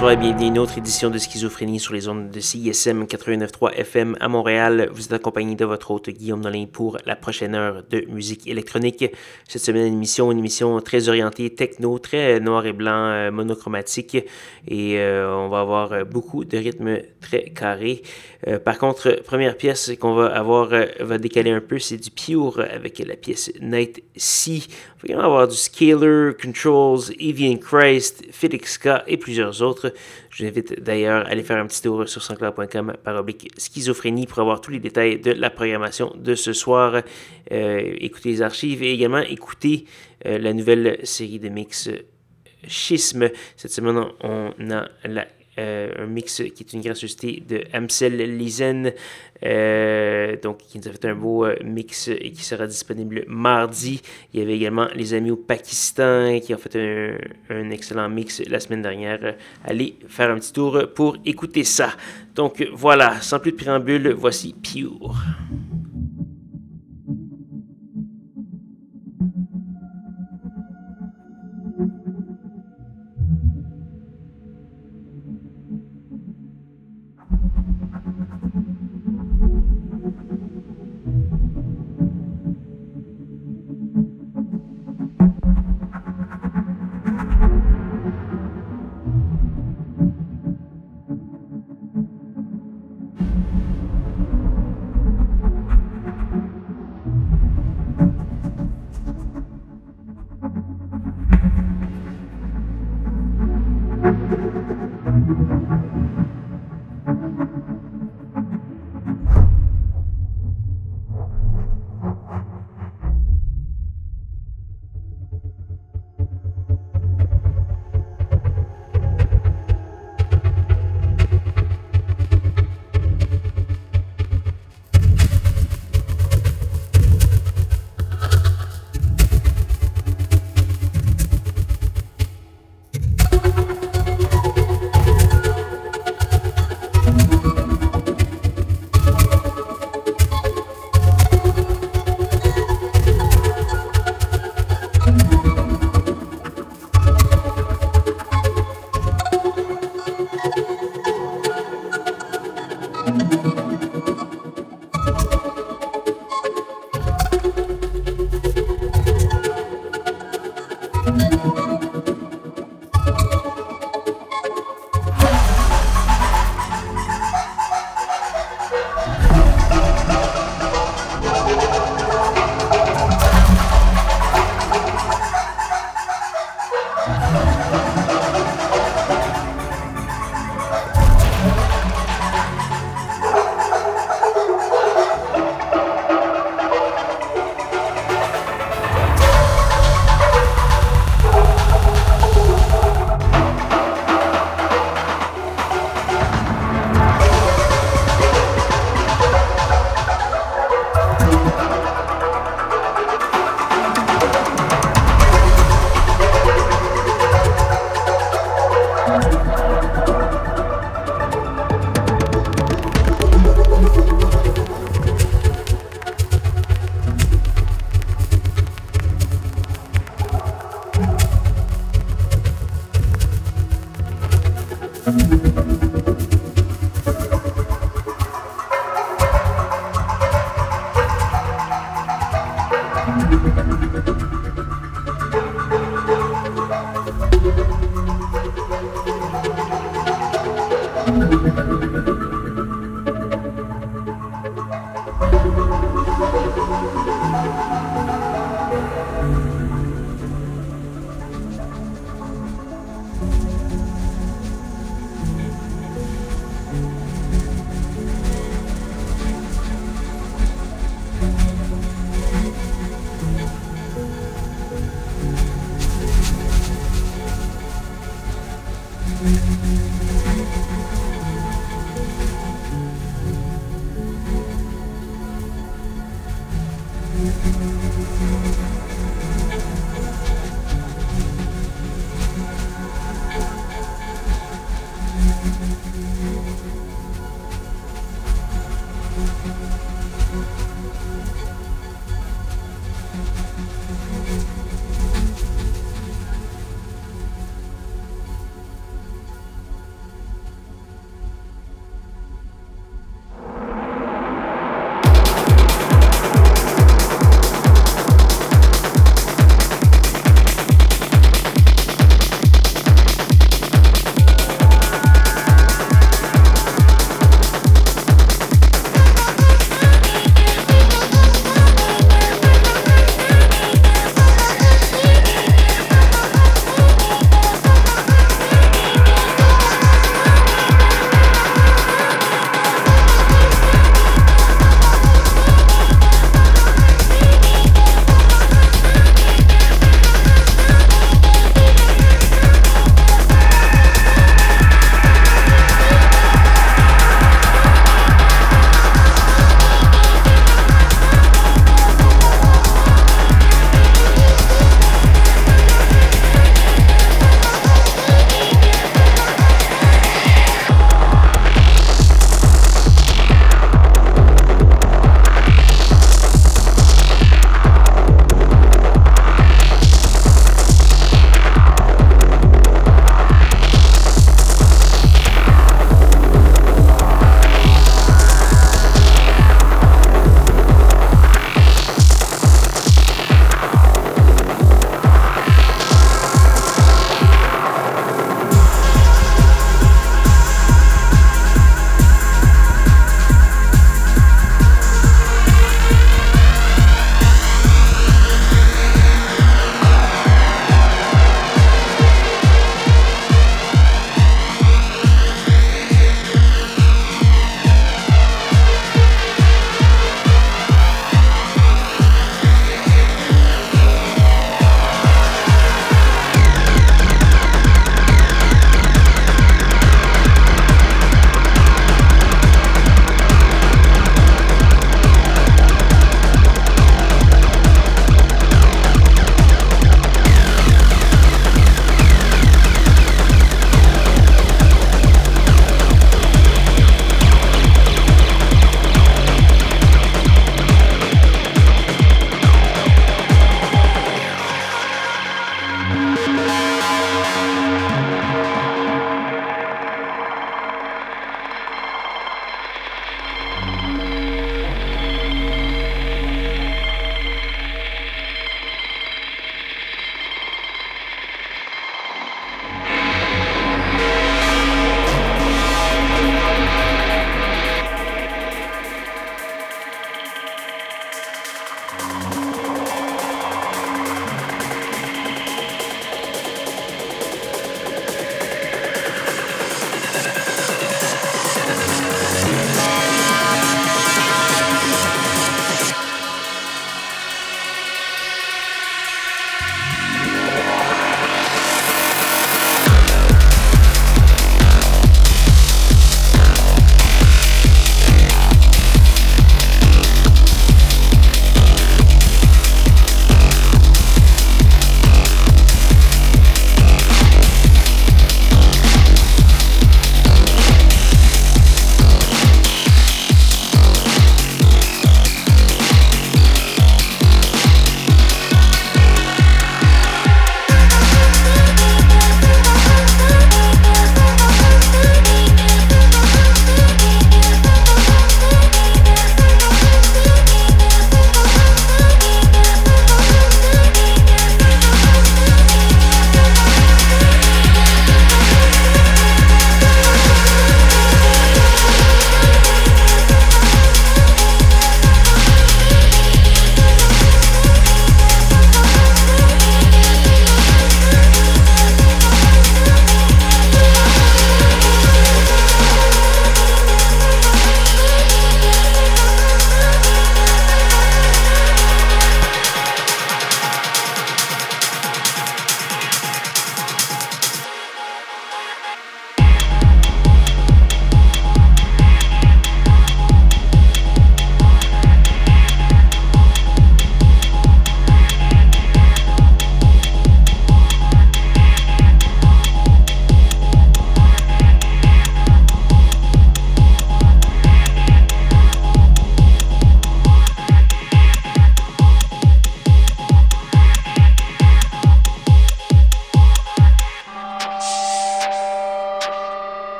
Bonsoir et bienvenue à une autre édition de Schizophrénie sur les ondes de CISM 89.3 FM à Montréal. Vous êtes accompagné de votre hôte Guillaume Nolin pour la prochaine heure de musique électronique. Cette semaine, une émission, une émission très orientée techno, très noir et blanc, euh, monochromatique et euh, on va avoir beaucoup de rythmes très carrés. Euh, par contre, première pièce qu'on va avoir va décaler un peu, c'est du Pure avec la pièce Night Sea. Va également avoir du Scalar, Controls, Evian Christ, Felix K et plusieurs autres. Je vous invite d'ailleurs à aller faire un petit tour sur sansclair.com par oblique schizophrénie pour avoir tous les détails de la programmation de ce soir. Euh, écouter les archives et également écouter euh, la nouvelle série de mix Schisme. Cette semaine, on a la euh, un mix qui est une gracieuseté de Amsel Lizen, euh, donc qui nous a fait un beau euh, mix et qui sera disponible mardi. Il y avait également les amis au Pakistan qui ont fait un, un excellent mix la semaine dernière. Allez faire un petit tour pour écouter ça. Donc voilà, sans plus de préambule, voici Pure.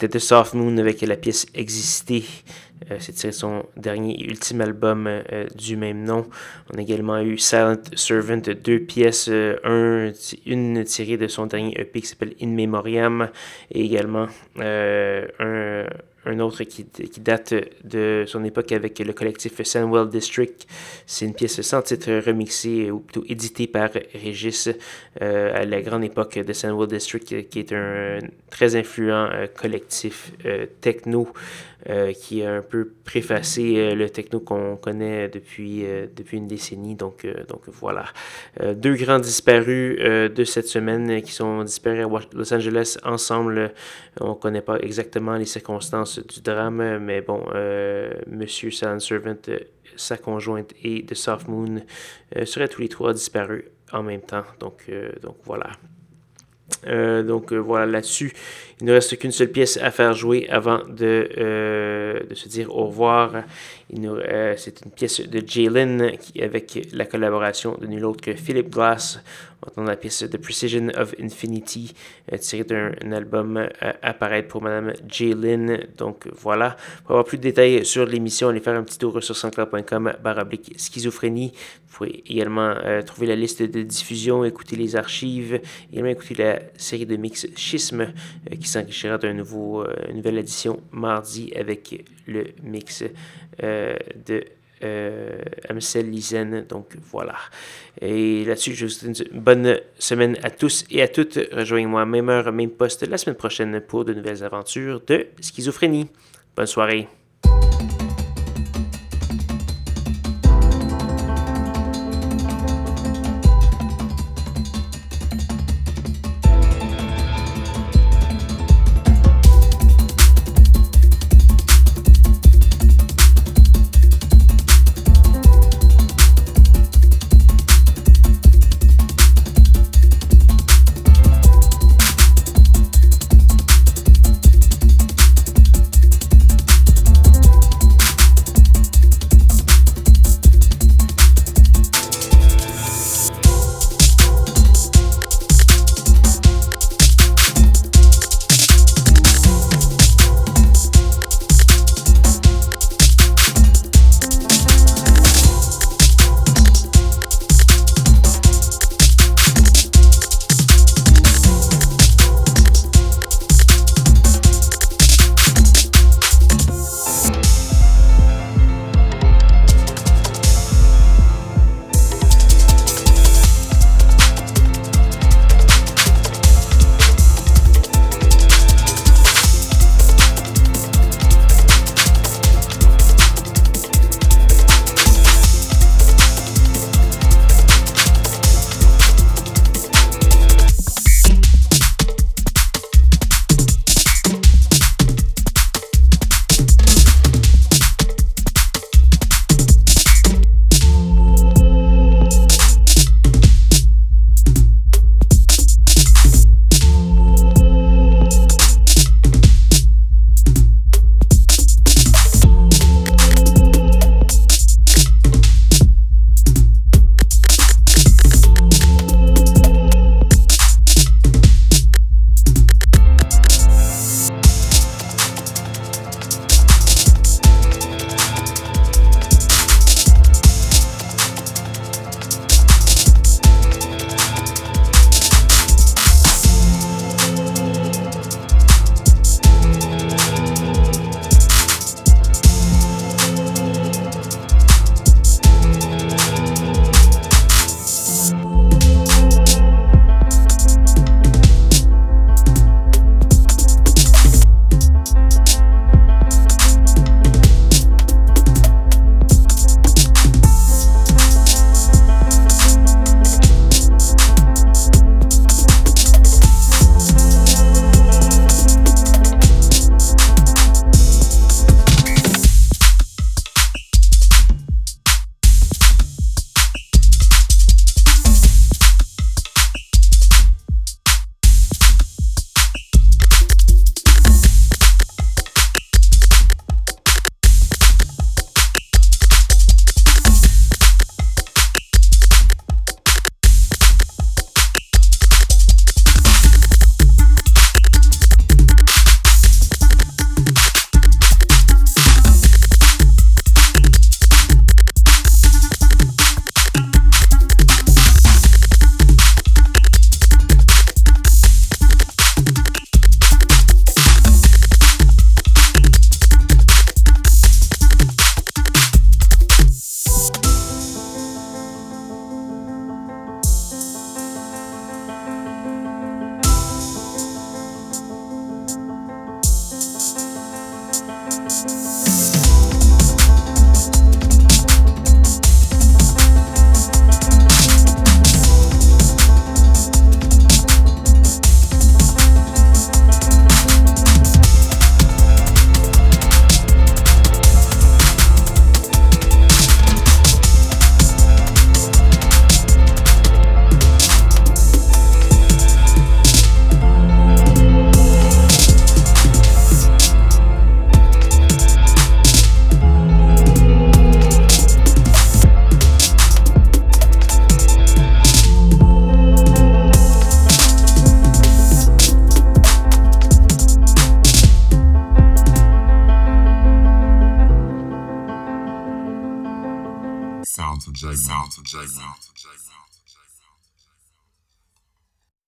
C'était The Soft Moon avec la pièce Exister. Euh, c'est tiré son dernier et ultime album euh, du même nom. On a également eu Silent Servant, deux pièces, euh, un, une tirée de son dernier EP qui s'appelle In Memoriam et également un un autre qui, qui, date de son époque avec le collectif Sandwell District. C'est une pièce sans titre remixée ou plutôt éditée par Régis euh, à la grande époque de Sandwell District, qui est un très influent euh, collectif euh, qui a un peu préfacé le techno qu'on connaît depuis, depuis une décennie. Donc, donc voilà. deux grands disparus de cette semaine qui sont disparus à Los Angeles ensemble. On ne connaît pas exactement les circonstances du drame, mais bon, euh, Monsieur Silent Servant, euh, sa conjointe et The Soft Moon euh, seraient tous les trois disparus en même temps. Donc, donc voilà. donc voilà, là-dessus, il ne reste qu'une seule pièce à faire jouer avant de, de se dire au revoir. C'est une pièce de Jalen avec la collaboration de nul autre que Philip Glass. On entend la pièce The Precision of Infinity, euh, tirée d'un album euh, apparaître pour Madame Lynn. Donc voilà. Pour avoir plus de détails sur l'émission, allez faire un petit tour sur sanscloud.com baroblique schizophrénie. Vous pouvez également euh, trouver la liste de diffusion, écouter les archives, également écouter la série de mix Schisme qui s'enrichira d'une nouveau, nouvelle édition mardi avec le mix de euh, Amsel Lizen. Donc voilà. Et là-dessus, je vous souhaite une bonne semaine à tous et à toutes. Rejoignez-moi même heure, même poste la semaine prochaine pour de nouvelles aventures de schizophrénie. Bonne soirée.